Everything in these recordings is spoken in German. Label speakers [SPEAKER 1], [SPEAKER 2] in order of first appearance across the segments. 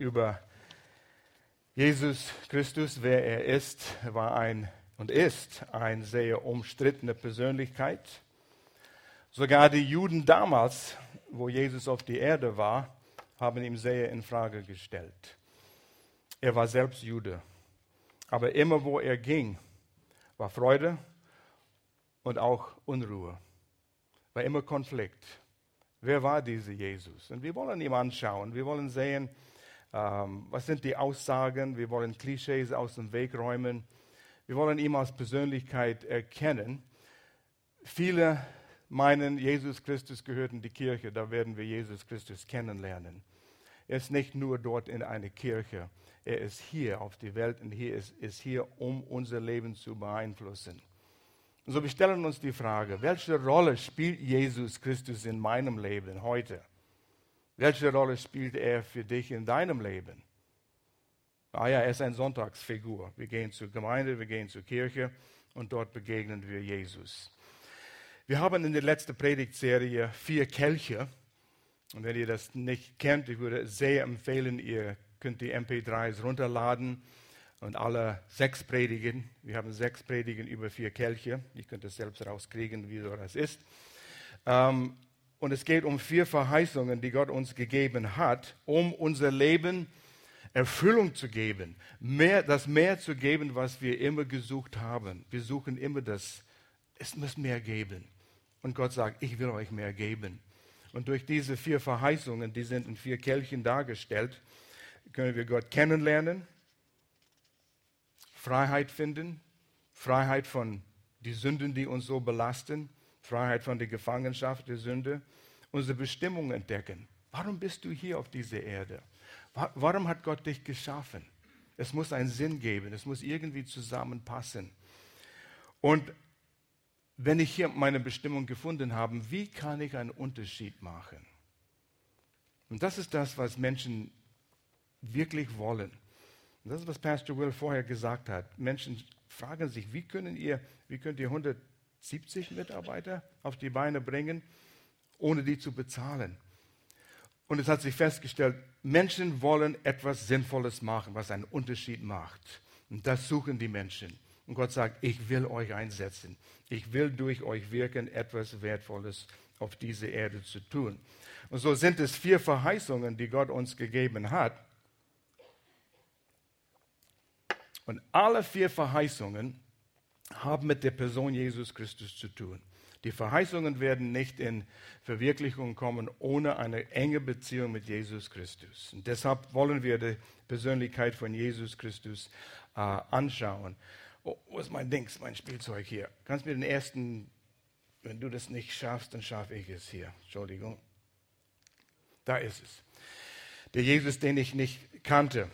[SPEAKER 1] über Jesus Christus, wer er ist, war ein und ist eine sehr umstrittene Persönlichkeit. Sogar die Juden damals, wo Jesus auf die Erde war, haben ihn sehr in Frage gestellt. Er war selbst Jude, aber immer wo er ging, war Freude und auch Unruhe, war immer Konflikt. Wer war dieser Jesus? Und wir wollen ihn anschauen. Wir wollen sehen, ähm, was sind die Aussagen. Wir wollen Klischees aus dem Weg räumen. Wir wollen ihn als Persönlichkeit erkennen. Viele meinen, Jesus Christus gehört in die Kirche. Da werden wir Jesus Christus kennenlernen. Er ist nicht nur dort in einer Kirche. Er ist hier auf der Welt und hier ist, ist hier, um unser Leben zu beeinflussen. Und so wir stellen uns die Frage, welche Rolle spielt Jesus Christus in meinem Leben heute? Welche Rolle spielt er für dich in deinem Leben? Ah ja, er ist eine Sonntagsfigur. Wir gehen zur Gemeinde, wir gehen zur Kirche und dort begegnen wir Jesus. Wir haben in der letzten Predigtserie vier Kelche. Und wenn ihr das nicht kennt, ich würde sehr empfehlen, ihr könnt die MP3s runterladen und alle sechs Predigen. Wir haben sechs Predigen über vier Kelche. Ich könnte es selbst rauskriegen, wie so das ist. Ähm, und es geht um vier Verheißungen, die Gott uns gegeben hat, um unser Leben Erfüllung zu geben, mehr, das mehr zu geben, was wir immer gesucht haben. Wir suchen immer das, es muss mehr geben. Und Gott sagt, ich will euch mehr geben. Und durch diese vier Verheißungen, die sind in vier Kelchen dargestellt, können wir Gott kennenlernen, Freiheit finden, Freiheit von den Sünden, die uns so belasten, Freiheit von der Gefangenschaft der Sünde, unsere Bestimmung entdecken. Warum bist du hier auf dieser Erde? Warum hat Gott dich geschaffen? Es muss einen Sinn geben, es muss irgendwie zusammenpassen. Und wenn ich hier meine Bestimmung gefunden habe, wie kann ich einen Unterschied machen? Und das ist das, was Menschen wirklich wollen. Und das ist, was Pastor Will vorher gesagt hat. Menschen fragen sich, wie, können ihr, wie könnt ihr 170 Mitarbeiter auf die Beine bringen, ohne die zu bezahlen? Und es hat sich festgestellt, Menschen wollen etwas Sinnvolles machen, was einen Unterschied macht. Und das suchen die Menschen. Und Gott sagt, ich will euch einsetzen. Ich will durch euch wirken, etwas Wertvolles auf dieser Erde zu tun. Und so sind es vier Verheißungen, die Gott uns gegeben hat. Und alle vier Verheißungen haben mit der Person Jesus Christus zu tun. Die Verheißungen werden nicht in Verwirklichung kommen ohne eine enge Beziehung mit Jesus Christus. Und deshalb wollen wir die Persönlichkeit von Jesus Christus äh, anschauen. Oh, wo ist mein Dings, mein Spielzeug hier? Kannst du mir den ersten, wenn du das nicht schaffst, dann schaffe ich es hier. Entschuldigung. Da ist es. Der Jesus, den ich nicht kannte.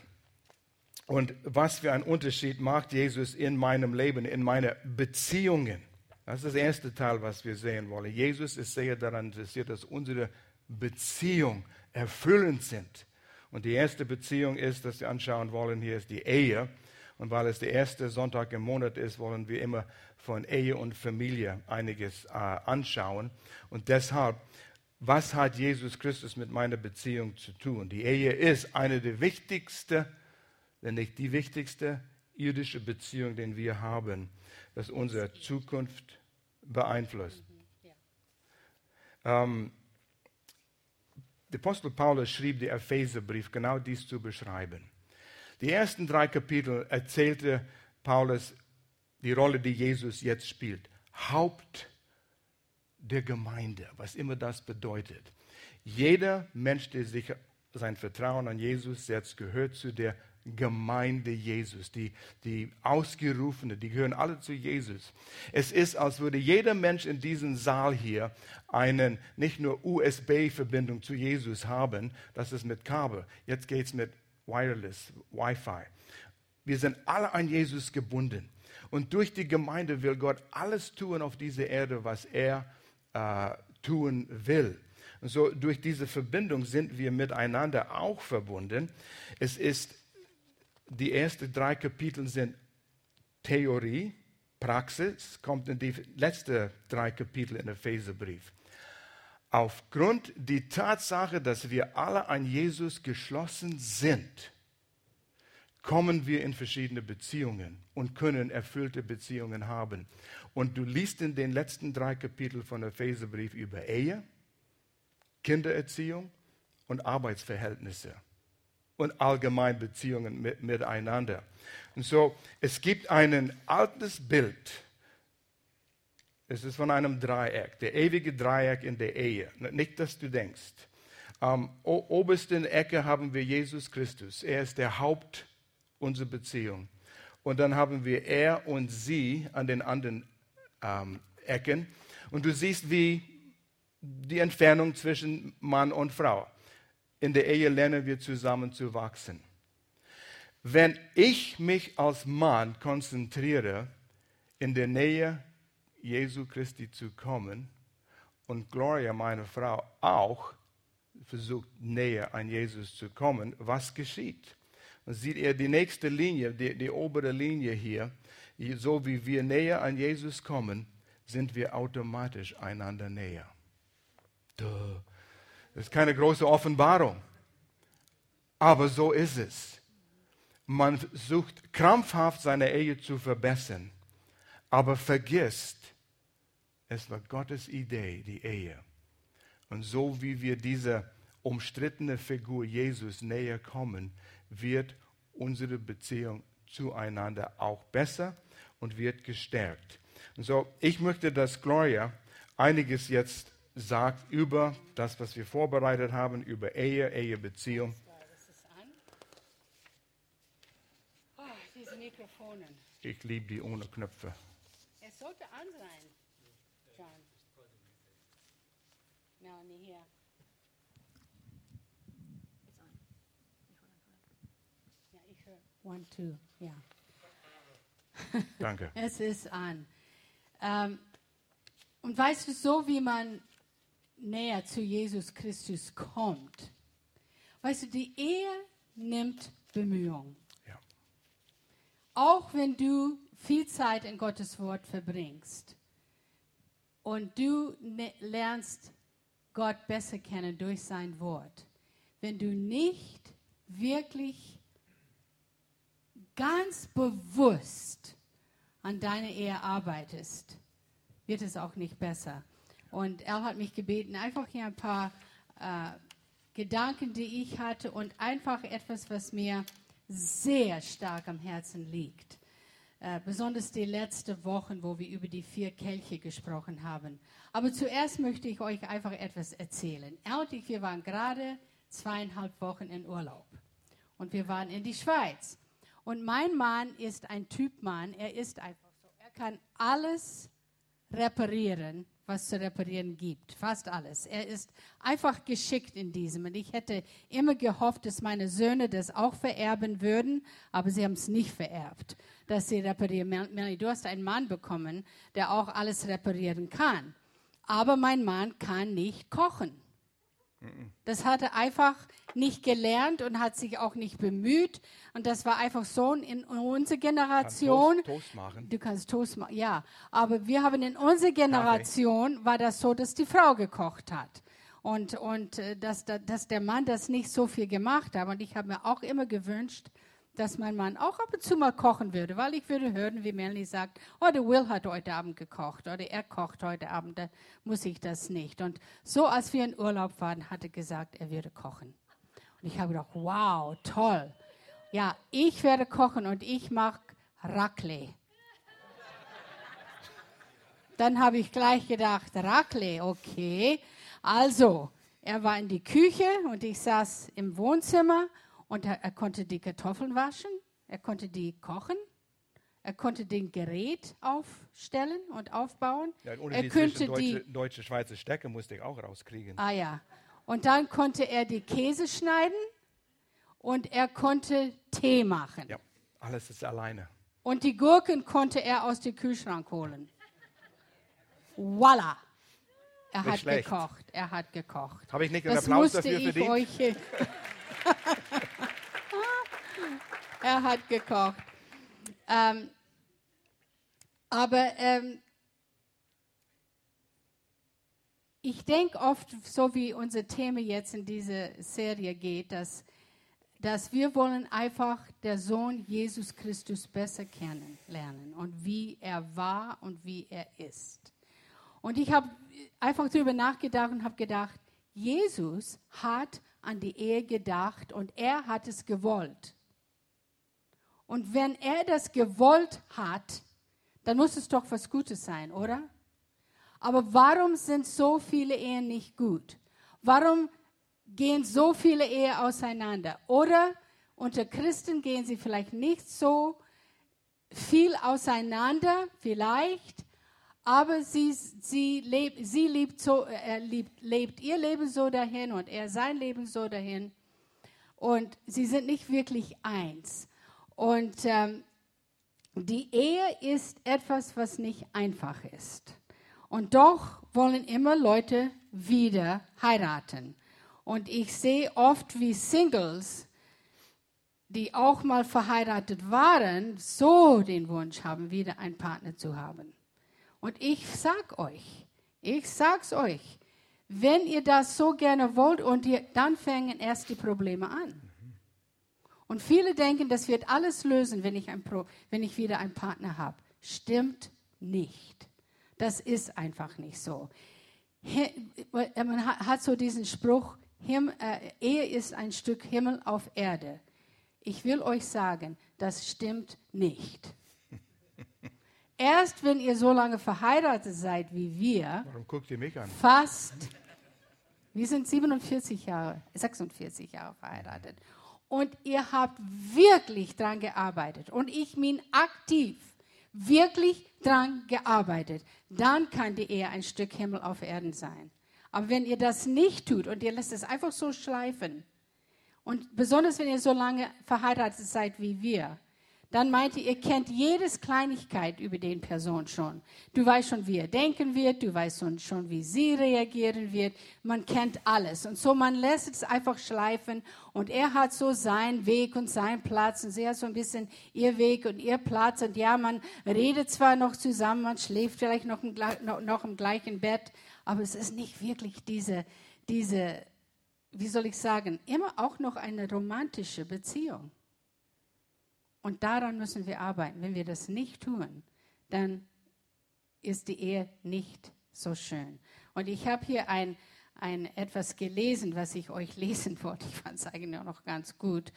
[SPEAKER 1] Und was für einen Unterschied macht Jesus in meinem Leben, in meinen Beziehungen? Das ist das erste Teil, was wir sehen wollen. Jesus ist sehr daran interessiert, dass unsere Beziehungen erfüllend sind. Und die erste Beziehung ist, dass wir anschauen wollen, hier ist die Ehe. Und weil es der erste Sonntag im Monat ist, wollen wir immer von Ehe und Familie einiges äh, anschauen. Und deshalb, was hat Jesus Christus mit meiner Beziehung zu tun? Die Ehe ist eine der wichtigsten nicht die wichtigste irdische Beziehung, die wir haben, das unsere Zukunft beeinflusst. Ähm, der Apostel Paulus schrieb den Epheserbrief, genau dies zu beschreiben. Die ersten drei Kapitel erzählte Paulus die Rolle, die Jesus jetzt spielt. Haupt der Gemeinde, was immer das bedeutet. Jeder Mensch, der sich sein Vertrauen an Jesus setzt, gehört zu der Gemeinde Jesus, die, die Ausgerufene, die gehören alle zu Jesus. Es ist, als würde jeder Mensch in diesem Saal hier einen nicht nur USB-Verbindung zu Jesus haben, das ist mit Kabel, jetzt geht es mit Wireless, Wi-Fi. Wir sind alle an Jesus gebunden. Und durch die Gemeinde will Gott alles tun auf dieser Erde, was er äh, tun will. Und so durch diese Verbindung sind wir miteinander auch verbunden. Es ist die ersten drei Kapitel sind Theorie, Praxis, kommt in die letzten drei Kapitel in Epheserbrief. aufgrund der Tatsache, dass wir alle an Jesus geschlossen sind, kommen wir in verschiedene Beziehungen und können erfüllte Beziehungen haben. Und du liest in den letzten drei Kapiteln von Epheserbrief über Ehe, Kindererziehung und Arbeitsverhältnisse und allgemein Beziehungen mit, miteinander. Und so, es gibt ein altes Bild. Es ist von einem Dreieck, der ewige Dreieck in der Ehe. Nicht, dass du denkst. Am obersten Ecke haben wir Jesus Christus. Er ist der Haupt unserer Beziehung. Und dann haben wir er und sie an den anderen ähm, Ecken. Und du siehst, wie die Entfernung zwischen Mann und Frau. In der Ehe lernen wir zusammen zu wachsen. Wenn ich mich als Mann konzentriere, in der Nähe Jesu Christi zu kommen und Gloria, meine Frau, auch versucht näher an Jesus zu kommen, was geschieht? Dann sieht er die nächste Linie, die, die obere Linie hier. So wie wir näher an Jesus kommen, sind wir automatisch einander näher. Duh. Das ist keine große Offenbarung. Aber so ist es. Man sucht krampfhaft seine Ehe zu verbessern, aber vergisst, es war Gottes Idee, die Ehe. Und so wie wir dieser umstrittene Figur Jesus näher kommen, wird unsere Beziehung zueinander auch besser und wird gestärkt. Und so, ich möchte, dass Gloria einiges jetzt sagt über das, was wir vorbereitet haben, über Ehe, Ehebeziehung.
[SPEAKER 2] Oh, diese Mikrofonen.
[SPEAKER 1] Ich liebe die ohne Knöpfe.
[SPEAKER 2] Es sollte an sein, John. No, nie hier. Ja, ich höre. One, two, ja.
[SPEAKER 1] Danke.
[SPEAKER 2] Es ist an. Ähm, und weißt du, so wie man näher zu Jesus Christus kommt, weißt du, die Ehe nimmt Bemühung.
[SPEAKER 1] Ja.
[SPEAKER 2] Auch wenn du viel Zeit in Gottes Wort verbringst und du ne- lernst Gott besser kennen durch sein Wort, wenn du nicht wirklich ganz bewusst an deiner Ehe arbeitest, wird es auch nicht besser. Und er hat mich gebeten, einfach hier ein paar äh, Gedanken, die ich hatte und einfach etwas, was mir sehr stark am Herzen liegt. Äh, besonders die letzten Wochen, wo wir über die vier Kelche gesprochen haben. Aber zuerst möchte ich euch einfach etwas erzählen. Er und ich, wir waren gerade zweieinhalb Wochen in Urlaub. Und wir waren in die Schweiz. Und mein Mann ist ein Typ Mann. Er ist einfach so. Er kann alles reparieren, was zu reparieren gibt. Fast alles. Er ist einfach geschickt in diesem. Und ich hätte immer gehofft, dass meine Söhne das auch vererben würden, aber sie haben es nicht vererbt, dass sie reparieren. Mel- Melanie, du hast einen Mann bekommen, der auch alles reparieren kann. Aber mein Mann kann nicht kochen. Das hat er einfach nicht gelernt und hat sich auch nicht bemüht. Und das war einfach so in unserer Generation.
[SPEAKER 1] Toast, Toast machen.
[SPEAKER 2] Du kannst Toast machen, ja. Aber wir haben in unserer Generation war das so, dass die Frau gekocht hat. Und, und äh, dass, da- dass der Mann das nicht so viel gemacht hat. Und ich habe mir auch immer gewünscht, dass mein Mann auch ab und zu mal kochen würde, weil ich würde hören, wie Melanie sagt, oh, der Will hat heute Abend gekocht oder er kocht heute Abend, da muss ich das nicht. Und so, als wir in Urlaub waren, hat er gesagt, er würde kochen. Und ich habe gedacht, wow, toll. Ja, ich werde kochen und ich mache Raclette. Dann habe ich gleich gedacht, Raclette, okay. Also, er war in die Küche und ich saß im Wohnzimmer und er, er konnte die Kartoffeln waschen, er konnte die kochen, er konnte den Gerät aufstellen und aufbauen.
[SPEAKER 1] Ja, den
[SPEAKER 2] er könnte
[SPEAKER 1] zwischen
[SPEAKER 2] die,
[SPEAKER 1] deutsche, deutsche Schweizer Stecke musste ich auch rauskriegen.
[SPEAKER 2] Ah ja. Und dann konnte er die Käse schneiden und er konnte Tee machen.
[SPEAKER 1] Ja, alles ist alleine.
[SPEAKER 2] Und die Gurken konnte er aus dem Kühlschrank holen. Voila. Er
[SPEAKER 1] Nicht
[SPEAKER 2] hat
[SPEAKER 1] schlecht.
[SPEAKER 2] gekocht. Er hat gekocht.
[SPEAKER 1] Habe ich nicht einen
[SPEAKER 2] Das
[SPEAKER 1] Applaus dafür
[SPEAKER 2] ich
[SPEAKER 1] verdient?
[SPEAKER 2] er hat gekocht. Ähm, aber ähm, ich denke oft, so wie unser Thema jetzt in dieser Serie geht, dass, dass wir wollen einfach der Sohn Jesus Christus besser kennenlernen und wie er war und wie er ist. Und ich habe einfach darüber nachgedacht und habe gedacht, Jesus hat an die Ehe gedacht und er hat es gewollt. Und wenn er das gewollt hat, dann muss es doch was Gutes sein, oder? Aber warum sind so viele Ehen nicht gut? Warum gehen so viele Ehen auseinander? Oder unter Christen gehen sie vielleicht nicht so viel auseinander, vielleicht, aber sie, sie, lebt, sie liebt, so, er liebt, lebt ihr Leben so dahin und er sein Leben so dahin. Und sie sind nicht wirklich eins. Und ähm, die Ehe ist etwas, was nicht einfach ist. Und doch wollen immer Leute wieder heiraten. Und ich sehe oft, wie Singles, die auch mal verheiratet waren, so den Wunsch haben, wieder einen Partner zu haben. Und ich sag euch, ich sag's euch, wenn ihr das so gerne wollt und ihr, dann fangen erst die Probleme an. Und viele denken, das wird alles lösen, wenn ich, ein Pro, wenn ich wieder einen Partner habe. Stimmt nicht. Das ist einfach nicht so. Man hat so diesen Spruch, äh, Ehe ist ein Stück Himmel auf Erde. Ich will euch sagen, das stimmt nicht. Erst wenn ihr so lange verheiratet seid wie wir,
[SPEAKER 1] Warum guckt ihr mich an?
[SPEAKER 2] fast, wir sind 47 Jahre, 46 Jahre verheiratet und ihr habt wirklich dran gearbeitet und ich meine aktiv, wirklich dran gearbeitet, dann kann die Ehe ein Stück Himmel auf Erden sein. Aber wenn ihr das nicht tut und ihr lasst es einfach so schleifen, und besonders wenn ihr so lange verheiratet seid wie wir, dann meint ihr, ihr kennt jedes Kleinigkeit über den Person schon. Du weißt schon, wie er denken wird, du weißt schon, wie sie reagieren wird. Man kennt alles. Und so, man lässt es einfach schleifen und er hat so seinen Weg und seinen Platz und sie hat so ein bisschen ihr Weg und ihr Platz. Und ja, man redet zwar noch zusammen, man schläft vielleicht noch im, noch, noch im gleichen Bett, aber es ist nicht wirklich diese, diese, wie soll ich sagen, immer auch noch eine romantische Beziehung. Und daran müssen wir arbeiten. Wenn wir das nicht tun, dann ist die Ehe nicht so schön. Und ich habe hier ein, ein etwas gelesen, was ich euch lesen wollte. Ich fand es eigentlich auch noch ganz gut.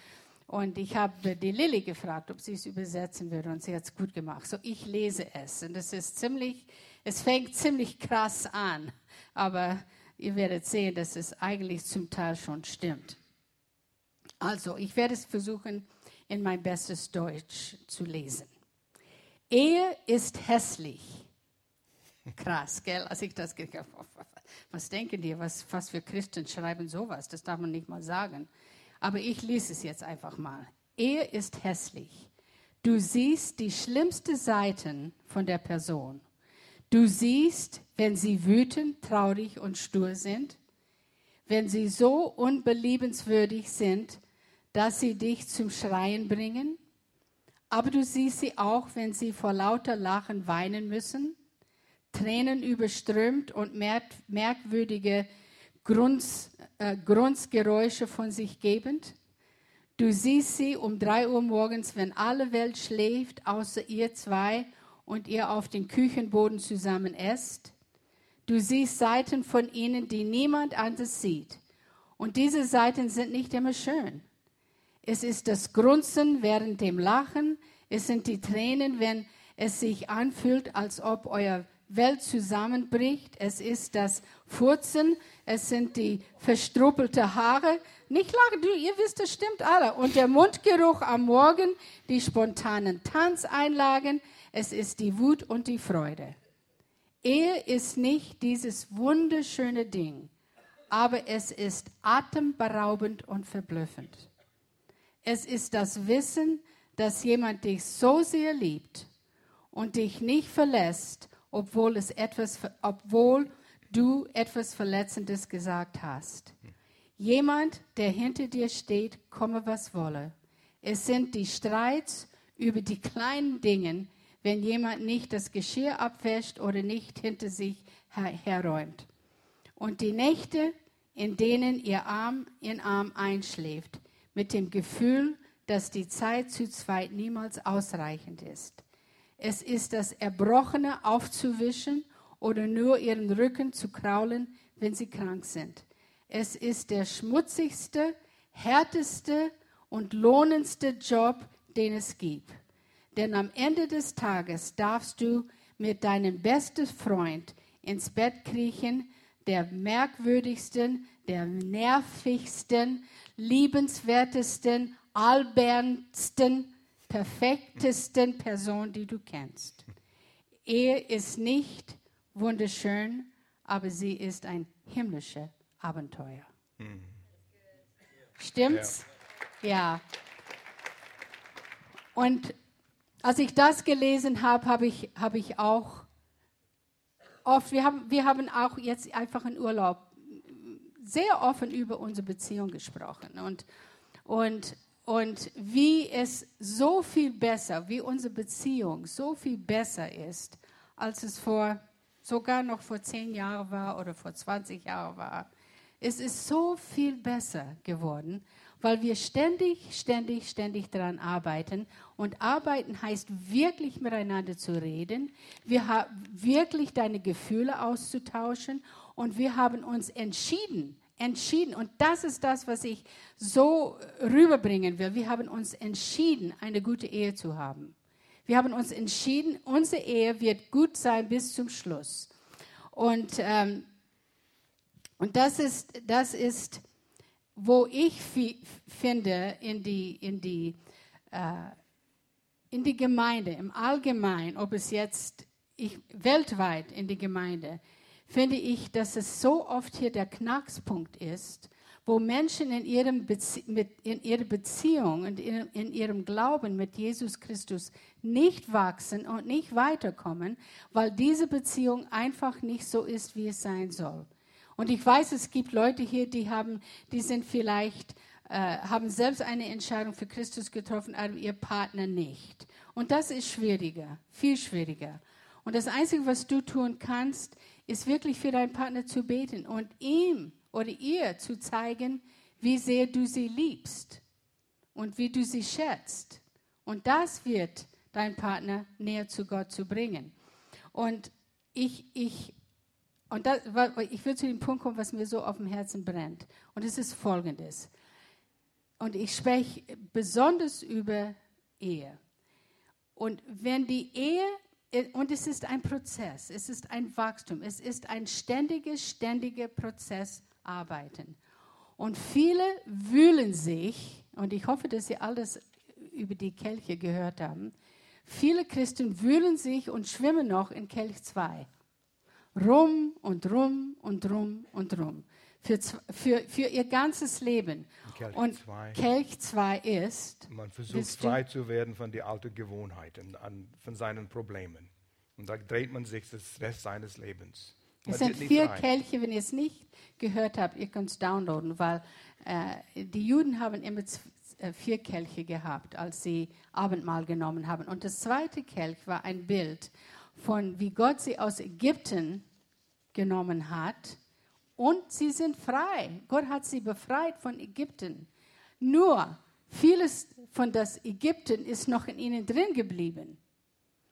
[SPEAKER 2] Und ich habe die Lilly gefragt, ob sie es übersetzen würde. Und sie hat es gut gemacht. So, ich lese es. Und es ist ziemlich, es fängt ziemlich krass an. Aber ihr werdet sehen, dass es eigentlich zum Teil schon stimmt. Also, ich werde es versuchen, in mein bestes Deutsch zu lesen. Ehe ist hässlich. Krass, gell? Als ich das was denken die, was, was für Christen schreiben sowas? Das darf man nicht mal sagen. Aber ich lese es jetzt einfach mal. Ehe ist hässlich. Du siehst die schlimmsten Seiten von der Person. Du siehst, wenn sie wütend, traurig und stur sind, wenn sie so unbeliebenswürdig sind, dass sie dich zum Schreien bringen, aber du siehst sie auch, wenn sie vor lauter Lachen weinen müssen, Tränen überströmt und merkwürdige Grunz, äh, Grunzgeräusche von sich gebend. Du siehst sie um drei Uhr morgens, wenn alle Welt schläft, außer ihr zwei und ihr auf dem Küchenboden zusammen esst. Du siehst Seiten von ihnen, die niemand anders sieht. Und diese Seiten sind nicht immer schön. Es ist das Grunzen während dem Lachen. Es sind die Tränen, wenn es sich anfühlt, als ob euer Welt zusammenbricht. Es ist das Furzen. Es sind die verstruppelte Haare. Nicht lachen, du, ihr wisst, das stimmt alle. Und der Mundgeruch am Morgen, die spontanen Tanzeinlagen. Es ist die Wut und die Freude. Ehe ist nicht dieses wunderschöne Ding, aber es ist atemberaubend und verblüffend. Es ist das Wissen, dass jemand dich so sehr liebt und dich nicht verlässt, obwohl, es etwas, obwohl du etwas Verletzendes gesagt hast. Jemand, der hinter dir steht, komme was wolle. Es sind die Streits über die kleinen Dinge, wenn jemand nicht das Geschirr abwäscht oder nicht hinter sich her herräumt. und die Nächte, in denen ihr Arm in Arm einschläft, mit dem Gefühl, dass die Zeit zu zweit niemals ausreichend ist. Es ist das Erbrochene aufzuwischen oder nur ihren Rücken zu kraulen, wenn sie krank sind. Es ist der schmutzigste, härteste und lohnendste Job, den es gibt. Denn am Ende des Tages darfst du mit deinem besten Freund ins Bett kriechen, der merkwürdigsten, der nervigsten, liebenswertesten, albernsten, perfektesten Person, die du kennst. Ehe ist nicht wunderschön, aber sie ist ein himmlisches Abenteuer. Mhm. Stimmt's? Ja. ja. Und als ich das gelesen habe, habe ich, hab ich auch oft, wir haben, wir haben auch jetzt einfach in Urlaub sehr offen über unsere Beziehung gesprochen und, und, und wie es so viel besser, wie unsere Beziehung so viel besser ist, als es vor sogar noch vor zehn Jahren war oder vor 20 Jahren war. Es ist so viel besser geworden, weil wir ständig, ständig, ständig daran arbeiten. Und arbeiten heißt wirklich miteinander zu reden, wir wirklich deine Gefühle auszutauschen und wir haben uns entschieden, entschieden, und das ist das, was ich so rüberbringen will. Wir haben uns entschieden, eine gute Ehe zu haben. Wir haben uns entschieden, unsere Ehe wird gut sein bis zum Schluss. Und, ähm, und das ist, das ist, wo ich finde, in die, in, die, äh, in die Gemeinde, im Allgemeinen, ob es jetzt ich, weltweit in die Gemeinde, finde ich, dass es so oft hier der Knackspunkt ist, wo Menschen in, ihrem Bezie mit, in ihrer Beziehung und in, in, ihrem Glauben mit Jesus Christus nicht wachsen und nicht weiterkommen, weil diese Beziehung einfach nicht so ist, wie es sein soll. Und ich weiß, es gibt Leute hier, die haben, die sind vielleicht, äh, haben selbst eine Entscheidung für Christus getroffen, aber ihr Partner nicht. Und das ist schwieriger, viel schwieriger. Und das Einzige, was du tun kannst, ist wirklich für deinen Partner zu beten und ihm oder ihr zu zeigen, wie sehr du sie liebst und wie du sie schätzt. Und das wird dein Partner näher zu Gott zu bringen. Und ich, ich, und das, ich will zu dem Punkt kommen, was mir so auf dem Herzen brennt. Und es ist folgendes. Und ich spreche besonders über Ehe. Und wenn die Ehe und es ist ein Prozess, es ist ein Wachstum, es ist ein ständiges, ständiger Prozess arbeiten. Und viele wühlen sich, und ich hoffe, dass Sie alles über die Kelche gehört haben, viele Christen wühlen sich und schwimmen noch in Kelch 2. Rum und rum und rum und rum. Für, für, für ihr ganzes Leben. Kelch und zwei. Kelch 2 ist.
[SPEAKER 1] Man versucht frei zu werden von den alten Gewohnheiten, an, von seinen Problemen. Und da dreht man sich das Rest seines Lebens.
[SPEAKER 2] Man es sind vier frei. Kelche, wenn ihr es nicht gehört habt, ihr könnt es downloaden, weil äh, die Juden haben immer äh, vier Kelche gehabt, als sie Abendmahl genommen haben. Und das zweite Kelch war ein Bild von, wie Gott sie aus Ägypten genommen hat und sie sind frei. Gott hat sie befreit von Ägypten. Nur vieles von das Ägypten ist noch in ihnen drin geblieben.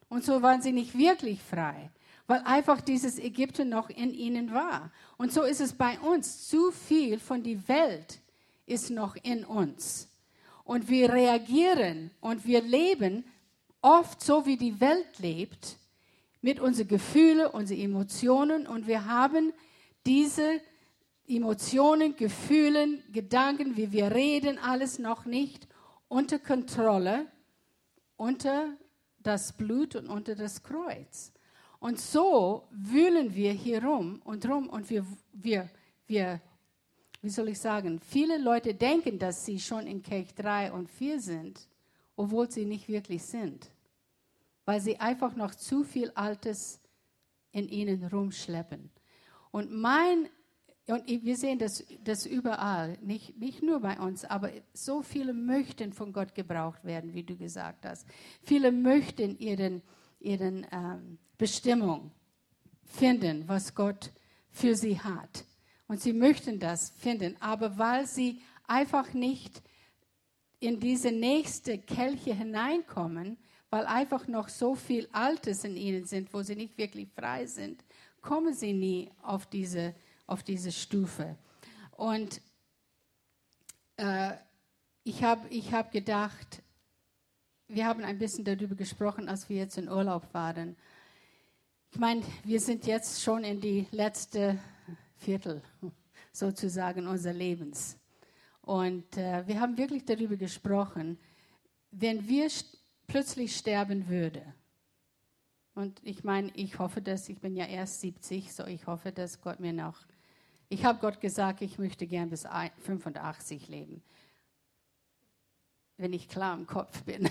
[SPEAKER 2] Und so waren sie nicht wirklich frei, weil einfach dieses Ägypten noch in ihnen war. Und so ist es bei uns. Zu viel von der Welt ist noch in uns. Und wir reagieren und wir leben oft so, wie die Welt lebt, mit unseren Gefühlen, unseren Emotionen. Und wir haben diese Emotionen, Gefühle, Gedanken, wie wir reden, alles noch nicht unter Kontrolle, unter das Blut und unter das Kreuz. Und so wühlen wir hier rum und rum und wir, wir, wir, wie soll ich sagen, viele Leute denken, dass sie schon in Kelch 3 und 4 sind, obwohl sie nicht wirklich sind, weil sie einfach noch zu viel Altes in ihnen rumschleppen. Und mein und wir sehen das, das überall, nicht, nicht nur bei uns, aber so viele möchten von Gott gebraucht werden, wie du gesagt hast. Viele möchten ihren, ihren ähm, Bestimmung finden, was Gott für sie hat. Und sie möchten das finden, aber weil sie einfach nicht in diese nächste Kelche hineinkommen, weil einfach noch so viel Altes in ihnen sind, wo sie nicht wirklich frei sind, kommen sie nie auf diese, auf diese Stufe. Und äh, ich habe ich hab gedacht, wir haben ein bisschen darüber gesprochen, als wir jetzt in Urlaub waren. Ich meine, wir sind jetzt schon in die letzte Viertel sozusagen unseres Lebens. Und äh, wir haben wirklich darüber gesprochen, wenn wir st plötzlich sterben würden. Und ich meine, ich hoffe, dass ich bin ja erst 70, so ich hoffe, dass Gott mir noch. Ich habe Gott gesagt, ich möchte gern bis 85 leben, wenn ich klar im Kopf bin.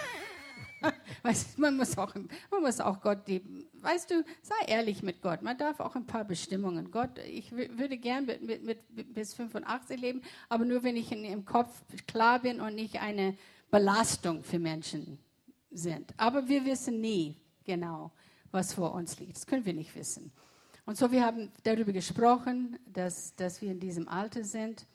[SPEAKER 2] man, muss auch, man muss auch Gott lieben. Weißt du, sei ehrlich mit Gott. Man darf auch ein paar Bestimmungen. Gott, ich würde gern mit, mit, mit, bis 85 leben, aber nur wenn ich in, im Kopf klar bin und nicht eine Belastung für Menschen sind. Aber wir wissen nie genau, was vor uns liegt. Das können wir nicht wissen. Und so, wir haben darüber gesprochen, dass, dass wir in diesem Alter sind.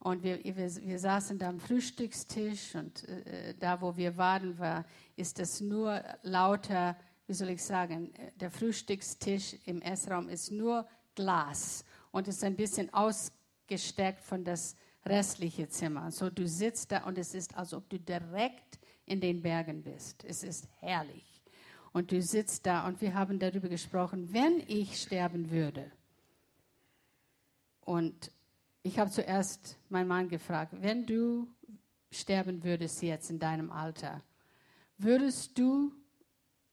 [SPEAKER 2] Und wir, wir, wir saßen da am Frühstückstisch und äh, da, wo wir waren, war, ist das nur lauter, wie soll ich sagen, der Frühstückstisch im Essraum ist nur Glas und ist ein bisschen ausgesteckt von das restliche Zimmer. So du sitzt da und es ist, als ob du direkt in den Bergen bist. Es ist herrlich. Und du sitzt da und wir haben darüber gesprochen, wenn ich sterben würde. Und ich habe zuerst meinen Mann gefragt, wenn du sterben würdest jetzt in deinem Alter, würdest du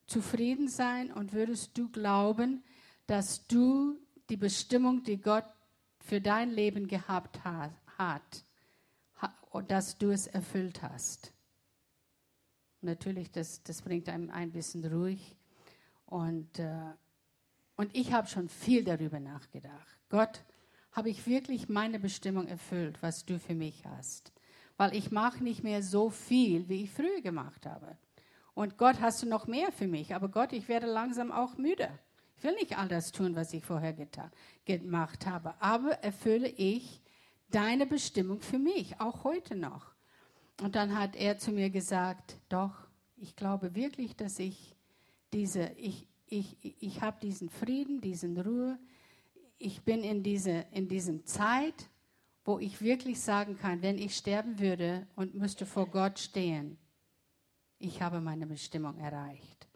[SPEAKER 2] zufrieden sein und würdest du glauben, dass du die Bestimmung, die Gott für dein Leben gehabt hat, und dass du es erfüllt hast? Natürlich, das, das bringt einem ein bisschen ruhig. Und, äh, und ich habe schon viel darüber nachgedacht. Gott, habe ich wirklich meine Bestimmung erfüllt, was du für mich hast. Weil ich mache nicht mehr so viel, wie ich früher gemacht habe. Und Gott, hast du noch mehr für mich. Aber Gott, ich werde langsam auch müde. Ich will nicht all das tun, was ich vorher gemacht habe. Aber erfülle ich deine Bestimmung für mich, auch heute noch. Und dann hat er zu mir gesagt, doch, ich glaube wirklich, dass ich diese, ich, ich, ich habe diesen Frieden, diesen Ruhe, ich bin in, diese, in diesem Zeit, wo ich wirklich sagen kann, wenn ich sterben würde und müsste vor Gott stehen, ich habe meine Bestimmung erreicht.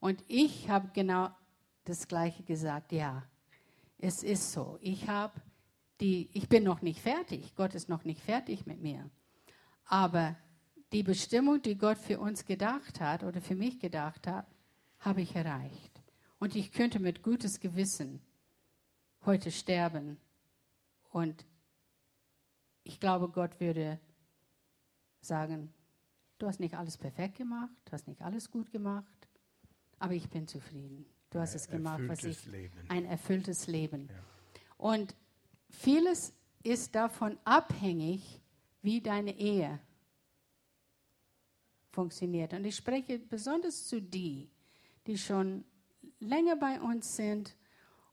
[SPEAKER 2] Und ich habe genau das Gleiche gesagt, ja, es ist so. Ich die, ich bin noch nicht fertig. Gott ist noch nicht fertig mit mir. Aber die Bestimmung, die Gott für uns gedacht hat oder für mich gedacht hat, habe ich erreicht. Und ich könnte mit gutes Gewissen heute sterben. Und ich glaube, Gott würde sagen, du hast nicht alles perfekt gemacht, du hast nicht alles gut gemacht, aber ich bin zufrieden. Du hast es gemacht, was ich Leben. ein erfülltes Leben. Ja. Und vieles ist davon abhängig, wie deine Ehe funktioniert. Und ich spreche besonders zu die, die schon länger bei uns sind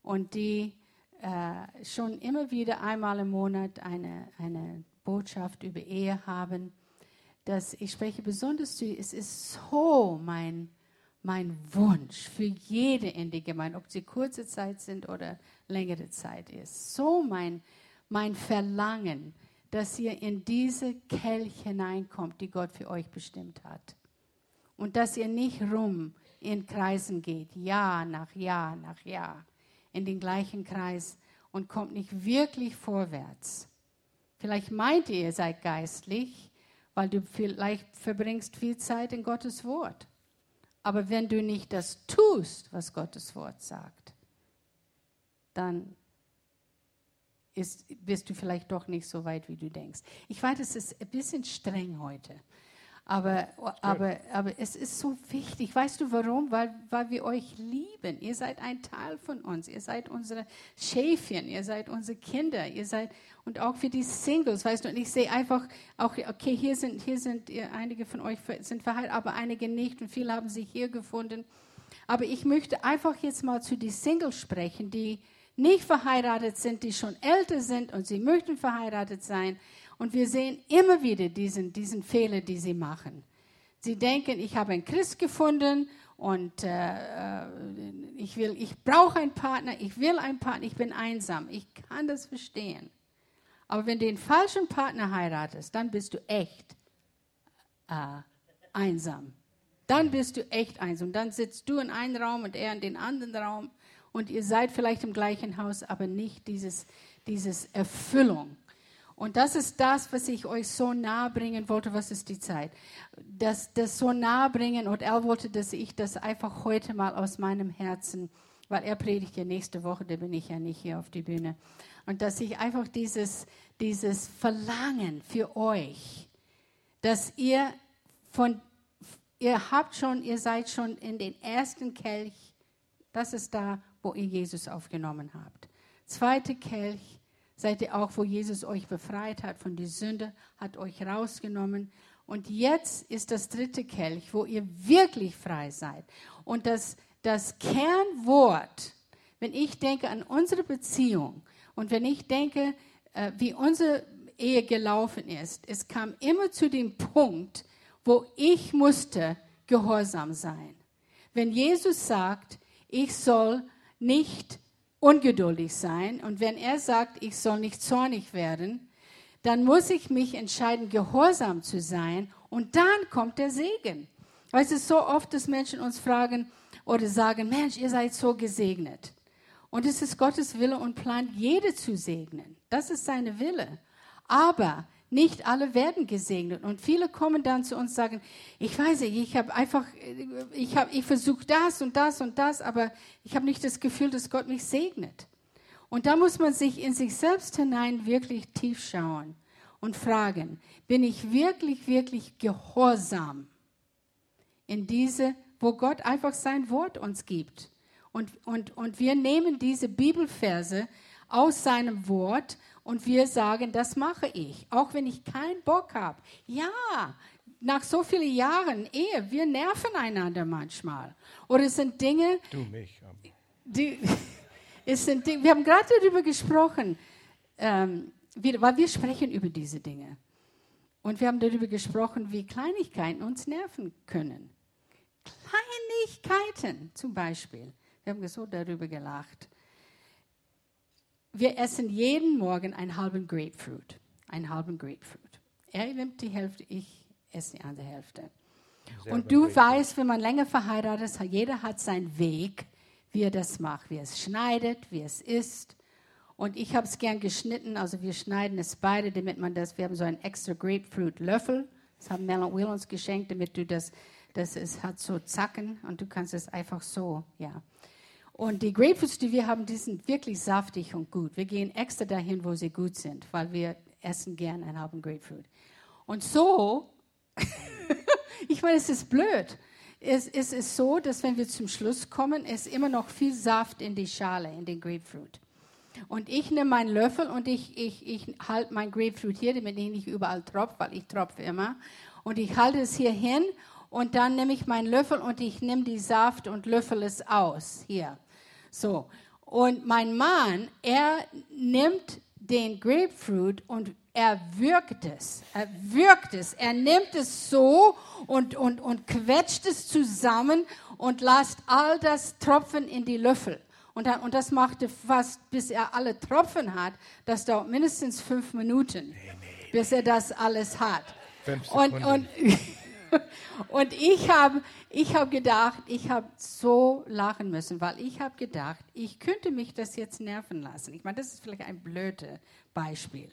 [SPEAKER 2] und die äh, schon immer wieder einmal im Monat eine, eine Botschaft über Ehe haben, dass ich spreche besonders zu, es ist so mein, mein Wunsch für jede in der Gemeinde, ob sie kurze Zeit sind oder längere Zeit ist, so mein, mein Verlangen, dass ihr in diese Kelch hineinkommt, die Gott für euch bestimmt hat. Und dass ihr nicht rum in Kreisen geht, Jahr nach Jahr nach Jahr, in den gleichen Kreis und kommt nicht wirklich vorwärts. Vielleicht meint ihr, ihr seid geistlich, weil du vielleicht verbringst viel Zeit in Gottes Wort. Aber wenn du nicht das tust, was Gottes Wort sagt, dann ist, bist du vielleicht doch nicht so weit, wie du denkst. Ich weiß, es ist ein bisschen streng heute. Aber, aber, aber es ist so wichtig. Weißt du warum? Weil, weil wir euch lieben. Ihr seid ein Teil von uns. Ihr seid unsere Schäfchen. Ihr seid unsere Kinder. Ihr seid, und auch für die Singles, weißt du, und ich sehe einfach, auch, okay, hier sind, hier sind einige von euch sind verheiratet, aber einige nicht und viele haben sich hier gefunden. Aber ich möchte einfach jetzt mal zu den Singles sprechen, die, nicht verheiratet sind, die schon älter sind und sie möchten verheiratet sein. Und wir sehen immer wieder diesen, diesen Fehler, die sie machen. Sie denken, ich habe einen Christ gefunden und äh, äh ich, ich brauche einen Partner, ich will einen Partner, ich bin einsam. Ich kann das verstehen. Aber wenn du den falschen Partner heiratest, dann bist du echt äh, einsam. Dann bist du echt einsam. Dann sitzt du in einem Raum und er in den anderen Raum und ihr seid vielleicht im gleichen Haus, aber nicht dieses, dieses Erfüllung. Und das ist das, was ich euch so nahe bringen wollte. Was ist die Zeit? Das, das so nahe bringen. Und er wollte, dass ich das einfach heute mal aus meinem Herzen, weil er predigt ja nächste Woche, da bin ich ja nicht hier auf die Bühne. Und dass ich einfach dieses, dieses Verlangen für euch, dass ihr von, ihr habt schon, ihr seid schon in den ersten Kelch, das ist da, wo ihr Jesus aufgenommen habt. Zweite Kelch, seid ihr auch, wo Jesus euch befreit hat von der Sünde, hat euch rausgenommen. Und jetzt ist das dritte Kelch, wo ihr wirklich frei seid. Und das, das Kernwort, wenn ich denke an unsere Beziehung und wenn ich denke, äh, wie unsere Ehe gelaufen ist, es kam immer zu dem Punkt, wo ich musste gehorsam sein. Wenn Jesus sagt, ich soll nicht ungeduldig sein. Und wenn er sagt, ich soll nicht zornig werden, dann muss ich mich entscheiden, gehorsam zu sein. Und dann kommt der Segen. Weil es ist so oft, dass Menschen uns fragen oder sagen, Mensch, ihr seid so gesegnet. Und es ist Gottes Wille und Plan, jede zu segnen. Das ist seine Wille. Aber nicht alle werden gesegnet. Und viele kommen dann zu uns und sagen, ich weiß nicht, ich habe einfach, ich, hab, ich versuche das und das und das, aber ich habe nicht das Gefühl, dass Gott mich segnet. Und da muss man sich in sich selbst hinein wirklich tief schauen und fragen, bin ich wirklich, wirklich gehorsam in diese, wo Gott einfach sein Wort uns gibt. Und, und, und wir nehmen diese Bibelverse aus seinem Wort und wir sagen, das mache ich, auch wenn ich keinen Bock habe. Ja, nach so vielen Jahren Ehe, wir nerven einander manchmal. Oder es sind Dinge.
[SPEAKER 1] Du mich.
[SPEAKER 2] Die, es sind Dinge, wir haben gerade darüber gesprochen, ähm, wir, weil wir sprechen über diese Dinge. Und wir haben darüber gesprochen, wie Kleinigkeiten uns nerven können. Kleinigkeiten zum Beispiel. Wir haben so darüber gelacht wir essen jeden Morgen einen halben Grapefruit. Einen halben Grapefruit. Er nimmt die Hälfte, ich esse die andere Hälfte. Sehr und du weißt, wenn man länger verheiratet ist, jeder hat seinen Weg, wie er das macht, wie er es schneidet, wie es isst. Und ich habe es gern geschnitten, also wir schneiden es beide, damit man das, wir haben so einen extra Grapefruit-Löffel, das haben Mel und Will uns geschenkt, damit du das, das ist, hat so Zacken und du kannst es einfach so, ja. Und die Grapefruits, die wir haben, die sind wirklich saftig und gut. Wir gehen extra dahin, wo sie gut sind, weil wir essen gern einen halben Grapefruit. Und so, ich meine, es ist blöd. Es, es ist so, dass wenn wir zum Schluss kommen, ist immer noch viel Saft in die Schale, in den Grapefruit. Und ich nehme meinen Löffel und ich, ich, ich halte mein Grapefruit hier, damit ich nicht überall tropfe, weil ich tropfe immer. Und ich halte es hier hin und dann nehme ich meinen Löffel und ich nehme die Saft und löffel es aus. Hier. So. Und mein Mann, er nimmt den Grapefruit und er wirkt es. Er wirkt es. Er nimmt es so und, und, und quetscht es zusammen und lässt all das Tropfen in die Löffel. Und, dann, und das machte fast, bis er alle Tropfen hat, das dauert mindestens fünf Minuten, nee, nee, bis er das alles hat. Und, und Und ich habe ich hab gedacht, ich habe so lachen müssen, weil ich habe gedacht, ich könnte mich das jetzt nerven lassen. Ich meine, das ist vielleicht ein blödes Beispiel.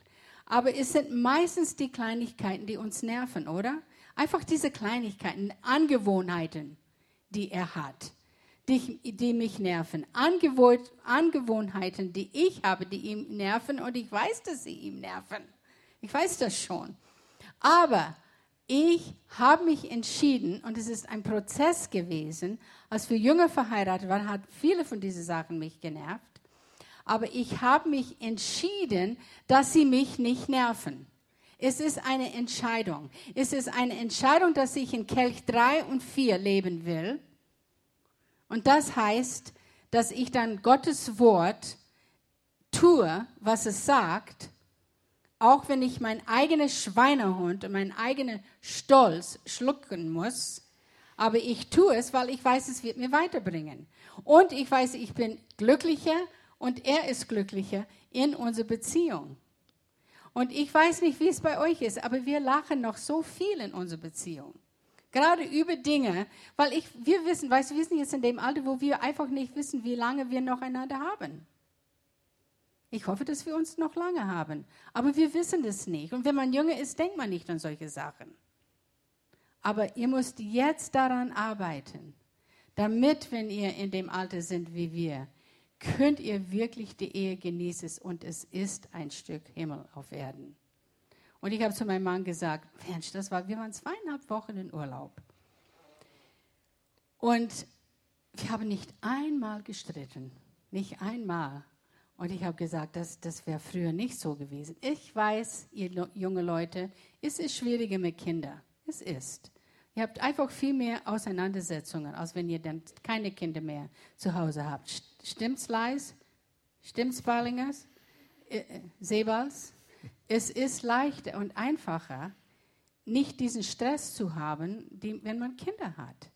[SPEAKER 2] Aber es sind meistens die Kleinigkeiten, die uns nerven, oder? Einfach diese Kleinigkeiten, Angewohnheiten, die er hat, die, die mich nerven. Angewohn, Angewohnheiten, die ich habe, die ihm nerven und ich weiß, dass sie ihm nerven. Ich weiß das schon. Aber ich habe mich entschieden, und es ist ein Prozess gewesen, als wir jünger verheiratet waren, hat viele von diesen Sachen mich genervt. Aber ich habe mich entschieden, dass sie mich nicht nerven. Es ist eine Entscheidung. Es ist eine Entscheidung, dass ich in Kelch 3 und 4 leben will. Und das heißt, dass ich dann Gottes Wort tue, was es sagt, auch wenn ich mein eigenes Schweinehund und mein eigener Stolz schlucken muss, aber ich tue es, weil ich weiß, es wird mir weiterbringen. Und ich weiß, ich bin glücklicher und er ist glücklicher in unserer Beziehung. Und ich weiß nicht, wie es bei euch ist, aber wir lachen noch so viel in unserer Beziehung. Gerade über Dinge, weil ich, wir wissen, weißt du, wir sind jetzt in dem Alter, wo wir einfach nicht wissen, wie lange wir noch einander haben. Ich hoffe, dass wir uns noch lange haben. Aber wir wissen das nicht. Und wenn man jünger ist, denkt man nicht an solche Sachen. Aber ihr müsst jetzt daran arbeiten, damit, wenn ihr in dem Alter sind wie wir, könnt ihr wirklich die Ehe genießen und es ist ein Stück Himmel auf Erden. Und ich habe zu meinem Mann gesagt, Mensch, das war, wir waren zweieinhalb Wochen in Urlaub. Und wir haben nicht einmal gestritten. Nicht einmal. Und ich habe gesagt, das, das wäre früher nicht so gewesen. Ich weiß, ihr junge Leute, es ist schwieriger mit Kindern. Es ist. Ihr habt einfach viel mehr Auseinandersetzungen, als wenn ihr dann keine Kinder mehr zu Hause habt. Stimmt's, Leis? Stimmt's, Barlingers? Äh, äh, Sebals? Es ist leichter und einfacher, nicht diesen Stress zu haben, die, wenn man Kinder hat.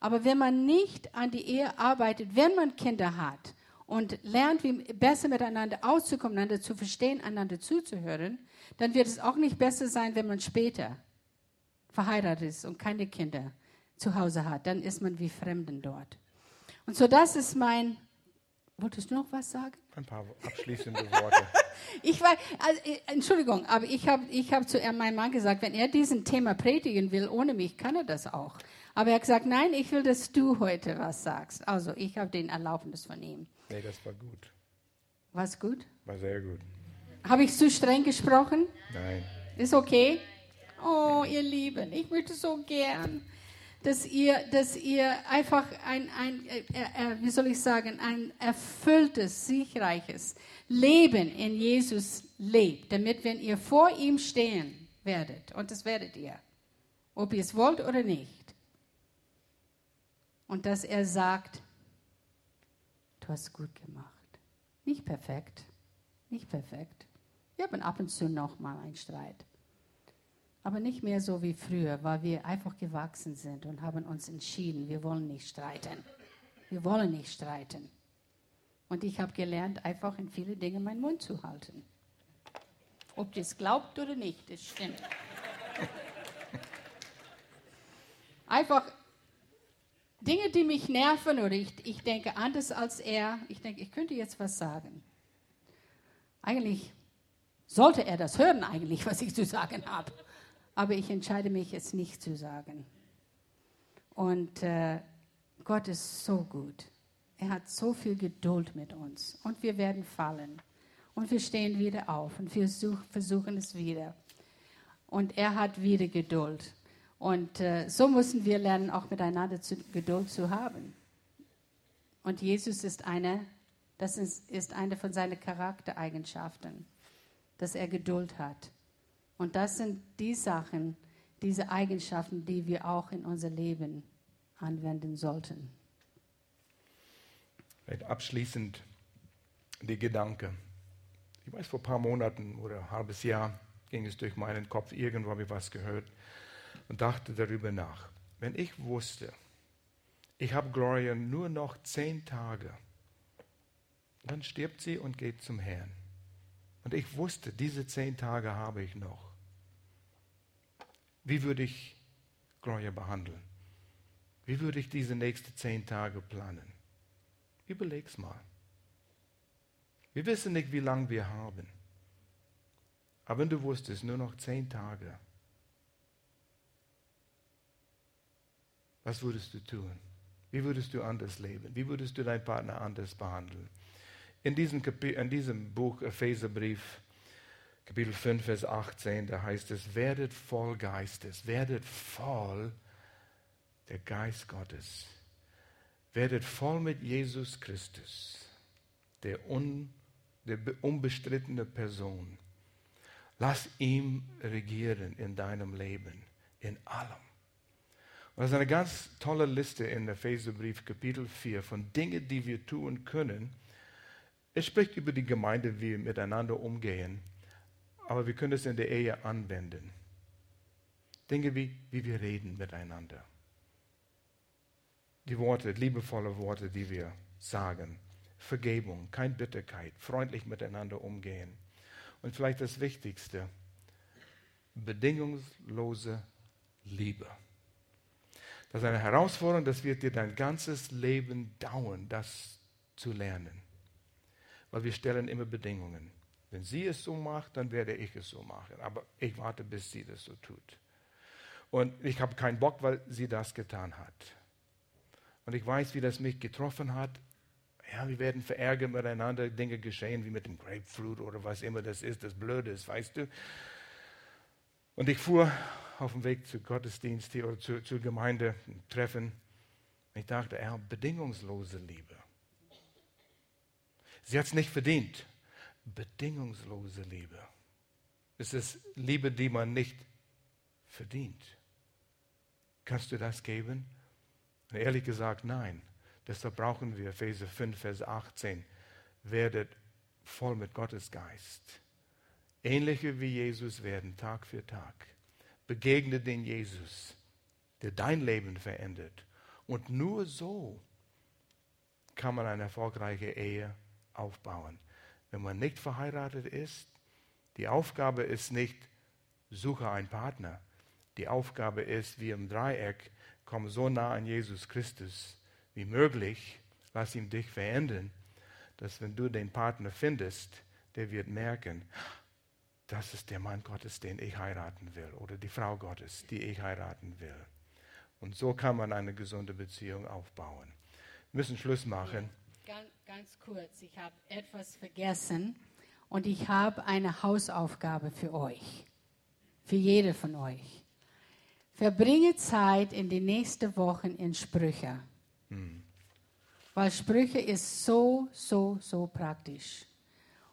[SPEAKER 2] Aber wenn man nicht an die Ehe arbeitet, wenn man Kinder hat und lernt, wie besser miteinander auszukommen, einander zu verstehen, einander zuzuhören, dann wird es auch nicht besser sein, wenn man später verheiratet ist und keine Kinder zu Hause hat. Dann ist man wie Fremden dort. Und so das ist mein Wolltest du noch was sagen?
[SPEAKER 1] Ein paar abschließende Worte.
[SPEAKER 2] ich war, also, äh, Entschuldigung, aber ich habe ich hab zu meinem Mann gesagt, wenn er diesen Thema predigen will, ohne mich kann er das auch. Aber er hat gesagt, nein, ich will, dass du heute was sagst. Also ich habe den Erlaubnis von ihm.
[SPEAKER 1] Nee, das war gut.
[SPEAKER 2] War es gut?
[SPEAKER 1] War sehr gut.
[SPEAKER 2] Habe ich zu streng gesprochen?
[SPEAKER 1] Nein.
[SPEAKER 2] Ist okay? Oh, ihr Lieben, ich möchte so gern dass ihr, dass ihr einfach ein, ein äh, äh, wie soll ich sagen, ein erfülltes, siegreiches Leben in Jesus lebt, damit, wenn ihr vor ihm stehen werdet, und das werdet ihr, ob ihr es wollt oder nicht, und dass er sagt, hast gut gemacht. Nicht perfekt, nicht perfekt. Wir haben ab und zu noch mal einen Streit. Aber nicht mehr so wie früher, weil wir einfach gewachsen sind und haben uns entschieden, wir wollen nicht streiten. Wir wollen nicht streiten. Und ich habe gelernt, einfach in viele Dinge meinen Mund zu halten. Ob es glaubt oder nicht, das stimmt. Einfach Dinge, die mich nerven oder ich, ich denke anders als er. Ich denke, ich könnte jetzt was sagen. Eigentlich sollte er das hören, eigentlich, was ich zu sagen habe aber ich entscheide mich es nicht zu sagen. Und äh, Gott ist so gut. Er hat so viel Geduld mit uns. Und wir werden fallen. Und wir stehen wieder auf und wir versuchen es wieder. Und er hat wieder Geduld. Und äh, so müssen wir lernen, auch miteinander zu, Geduld zu haben. Und Jesus ist eine, das ist, ist eine von seinen Charaktereigenschaften, dass er Geduld hat. Und das sind die Sachen, diese Eigenschaften, die wir auch in unser Leben anwenden sollten.
[SPEAKER 1] Abschließend die Gedanke. Ich weiß, vor ein paar Monaten oder ein halbes Jahr ging es durch meinen Kopf, irgendwo habe ich was gehört und dachte darüber nach. Wenn ich wusste, ich habe Gloria nur noch zehn Tage, dann stirbt sie und geht zum Herrn. Und ich wusste, diese zehn Tage habe ich noch. Wie würde ich Gloria behandeln? Wie würde ich diese nächsten zehn Tage planen? Überleg's mal. Wir wissen nicht, wie lange wir haben. Aber wenn du wusstest, nur noch zehn Tage, was würdest du tun? Wie würdest du anders leben? Wie würdest du deinen Partner anders behandeln? In diesem, Kapi in diesem Buch, Epheserbrief, Kapitel 5, Vers 18, da heißt es, werdet voll Geistes, werdet voll der Geist Gottes. Werdet voll mit Jesus Christus, der, un, der unbestrittene Person. Lass ihm regieren in deinem Leben, in allem. Das ist eine ganz tolle Liste in Epheserbrief Kapitel 4 von Dingen, die wir tun können, Es spricht über die Gemeinde, wie wir miteinander umgehen, aber wir können es in der Ehe anwenden. Dinge wie, wie wir reden miteinander. Die Worte, liebevolle Worte, die wir sagen. Vergebung, keine Bitterkeit, freundlich miteinander umgehen. Und vielleicht das Wichtigste, bedingungslose Liebe. Das ist eine Herausforderung, das wird dir dein ganzes Leben dauern, das zu lernen. Weil wir stellen immer Bedingungen. Wenn sie es so macht, dann werde ich es so machen. Aber ich warte, bis sie das so tut. Und ich habe keinen Bock, weil sie das getan hat. Und ich weiß, wie das mich getroffen hat. Ja, wir werden verärgert miteinander, Dinge geschehen wie mit dem Grapefruit oder was immer das ist, das Blöde ist, weißt du. Und ich fuhr auf dem Weg zu Gottesdienst hier oder zu, Gemeinde, Treffen. Ich dachte, ja, bedingungslose Liebe. Sie hat es nicht verdient. Bedingungslose Liebe. Es ist Liebe, die man nicht verdient. Kannst du das geben? Und ehrlich gesagt, nein. Deshalb brauchen wir Epheser 5, Vers 18. Werdet voll mit Gottes Geist. Ähnliche wie Jesus werden Tag für Tag. Begegne den Jesus, der dein Leben verändert. Und nur so kann man eine erfolgreiche Ehe aufbauen. Wenn man nicht verheiratet ist, die Aufgabe ist nicht, suche einen Partner. Die Aufgabe ist, wie im Dreieck, komm so nah an Jesus Christus wie möglich, lass ihn dich verändern, dass wenn du den Partner findest, der wird merken, das ist der Mann Gottes, den ich heiraten will, oder die Frau Gottes, die ich heiraten will. Und so kann man eine gesunde Beziehung aufbauen. Wir müssen Schluss machen.
[SPEAKER 2] Ganz, ganz kurz, ich habe etwas vergessen und ich habe eine Hausaufgabe für euch, für jede von euch. Verbringe Zeit in den nächsten Wochen in Sprüche. Hm. Weil Sprüche ist so, so, so praktisch.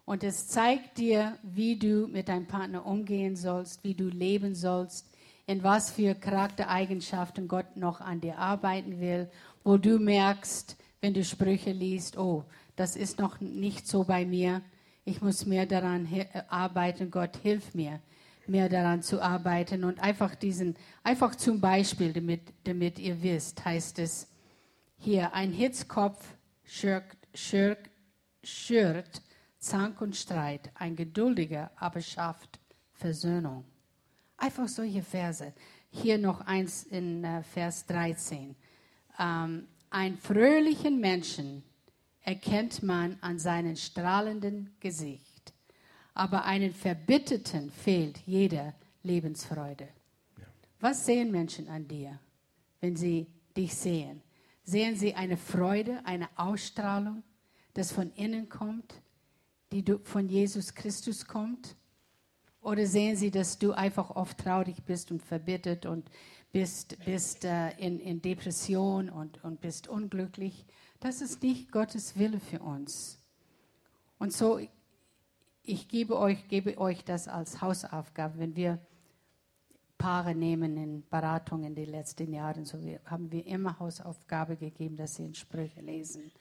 [SPEAKER 2] Und es zeigt dir, wie du mit deinem Partner umgehen sollst, wie du leben sollst, in was für Charaktereigenschaften Gott noch an dir arbeiten will, wo du merkst, wenn du Sprüche liest, oh, das ist noch nicht so bei mir, ich muss mehr daran arbeiten, Gott hilf mir mehr daran zu arbeiten. Und einfach diesen, einfach zum Beispiel, damit, damit ihr wisst, heißt es hier, ein Hitzkopf schürt, schürt, schürt Zank und Streit, ein Geduldiger aber schafft Versöhnung. Einfach solche Verse. Hier noch eins in äh, Vers 13. Ähm, ein fröhlichen Menschen erkennt man an seinem strahlenden Gesicht aber einen Verbitterten fehlt jede Lebensfreude. Ja. Was sehen Menschen an dir, wenn sie dich sehen? Sehen sie eine Freude, eine Ausstrahlung, das von innen kommt, die von Jesus Christus kommt? Oder sehen sie, dass du einfach oft traurig bist und verbittert und bist, bist äh, in, in Depression und, und bist unglücklich? Das ist nicht Gottes Wille für uns. Und so ich gebe euch, gebe euch das als Hausaufgabe, wenn wir Paare nehmen in Beratungen die letzten Jahre, so haben wir immer Hausaufgabe gegeben, dass sie in Sprüche lesen.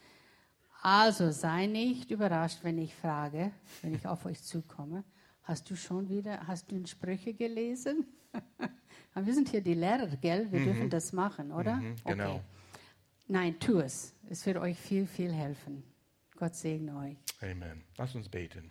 [SPEAKER 2] Also sei nicht überrascht, wenn ich frage, wenn ich auf euch zukomme, hast du schon wieder, hast du in Sprüche gelesen? wir sind hier die Lehrer, gell? Wir mhm. dürfen das machen, oder?
[SPEAKER 1] Mhm, genau. Okay.
[SPEAKER 2] Nein, tu es. Es wird euch viel, viel helfen. Gott segne euch.
[SPEAKER 1] Amen. Lass uns beten.